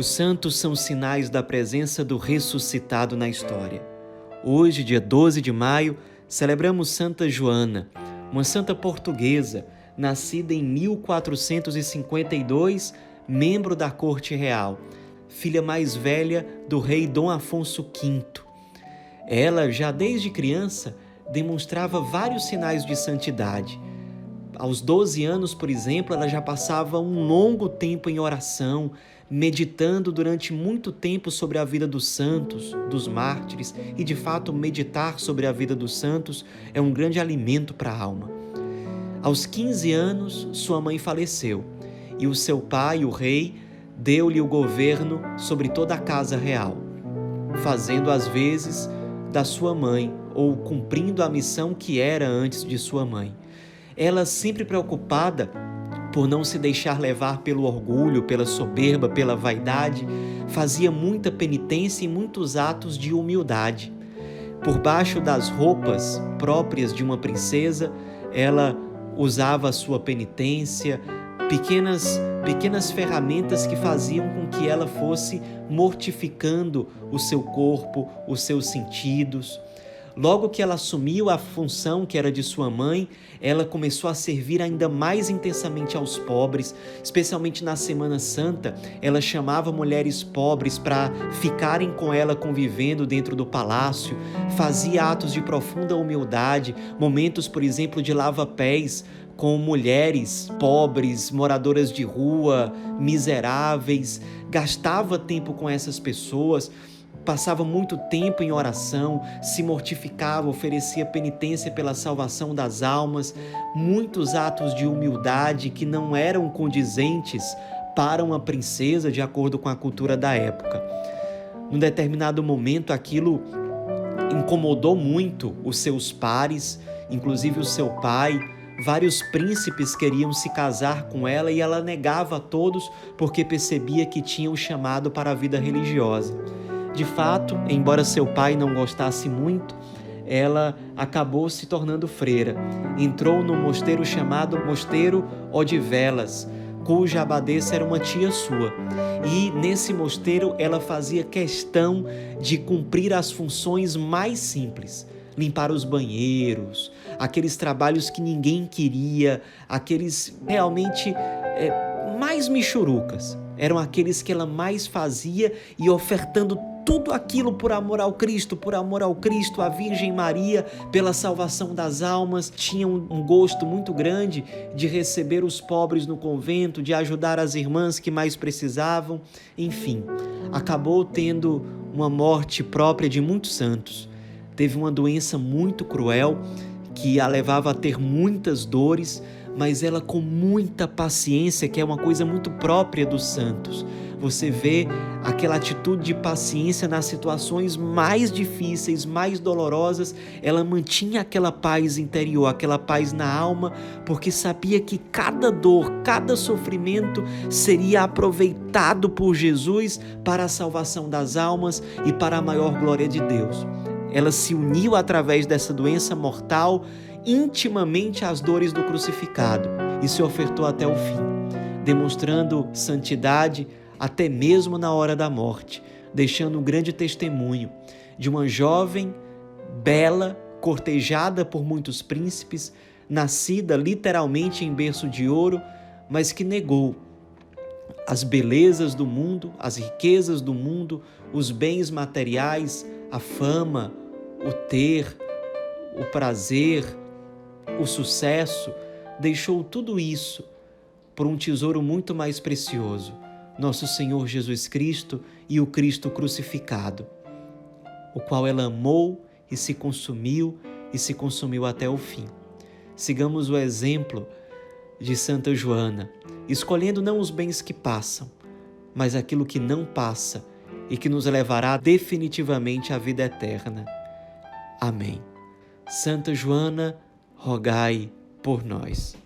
Os santos são sinais da presença do ressuscitado na história. Hoje, dia 12 de maio, celebramos Santa Joana, uma santa portuguesa, nascida em 1452, membro da corte real, filha mais velha do rei Dom Afonso V. Ela, já desde criança, demonstrava vários sinais de santidade aos 12 anos, por exemplo, ela já passava um longo tempo em oração, meditando durante muito tempo sobre a vida dos santos, dos mártires, e de fato, meditar sobre a vida dos santos é um grande alimento para a alma. Aos 15 anos, sua mãe faleceu e o seu pai, o rei, deu-lhe o governo sobre toda a casa real, fazendo às vezes da sua mãe ou cumprindo a missão que era antes de sua mãe ela sempre preocupada por não se deixar levar pelo orgulho, pela soberba, pela vaidade, fazia muita penitência e muitos atos de humildade. Por baixo das roupas próprias de uma princesa, ela usava a sua penitência, pequenas pequenas ferramentas que faziam com que ela fosse mortificando o seu corpo, os seus sentidos. Logo que ela assumiu a função que era de sua mãe, ela começou a servir ainda mais intensamente aos pobres, especialmente na Semana Santa. Ela chamava mulheres pobres para ficarem com ela convivendo dentro do palácio, fazia atos de profunda humildade, momentos, por exemplo, de lava-pés com mulheres pobres, moradoras de rua, miseráveis, gastava tempo com essas pessoas passava muito tempo em oração, se mortificava, oferecia penitência pela salvação das almas, muitos atos de humildade que não eram condizentes para uma princesa de acordo com a cultura da época. Num determinado momento, aquilo incomodou muito os seus pares, inclusive o seu pai. Vários príncipes queriam se casar com ela e ela negava a todos porque percebia que tinha o chamado para a vida religiosa. De fato, embora seu pai não gostasse muito, ela acabou se tornando freira. Entrou no mosteiro chamado Mosteiro Odivelas, cuja abadesa era uma tia sua. E nesse mosteiro ela fazia questão de cumprir as funções mais simples limpar os banheiros, aqueles trabalhos que ninguém queria, aqueles realmente é, mais michurucas. Eram aqueles que ela mais fazia e ofertando tudo aquilo por amor ao Cristo, por amor ao Cristo, a Virgem Maria, pela salvação das almas, tinha um gosto muito grande de receber os pobres no convento, de ajudar as irmãs que mais precisavam, enfim, acabou tendo uma morte própria de muitos santos. Teve uma doença muito cruel que a levava a ter muitas dores, mas ela com muita paciência, que é uma coisa muito própria dos santos. Você vê aquela atitude de paciência nas situações mais difíceis, mais dolorosas. Ela mantinha aquela paz interior, aquela paz na alma, porque sabia que cada dor, cada sofrimento seria aproveitado por Jesus para a salvação das almas e para a maior glória de Deus. Ela se uniu através dessa doença mortal intimamente às dores do crucificado e se ofertou até o fim, demonstrando santidade até mesmo na hora da morte, deixando um grande testemunho de uma jovem bela, cortejada por muitos príncipes, nascida literalmente em berço de ouro, mas que negou as belezas do mundo, as riquezas do mundo, os bens materiais, a fama, o ter, o prazer, o sucesso, deixou tudo isso por um tesouro muito mais precioso, nosso Senhor Jesus Cristo e o Cristo crucificado, o qual ela amou e se consumiu e se consumiu até o fim. Sigamos o exemplo de Santa Joana, escolhendo não os bens que passam, mas aquilo que não passa e que nos levará definitivamente à vida eterna. Amém. Santa Joana, rogai por nós.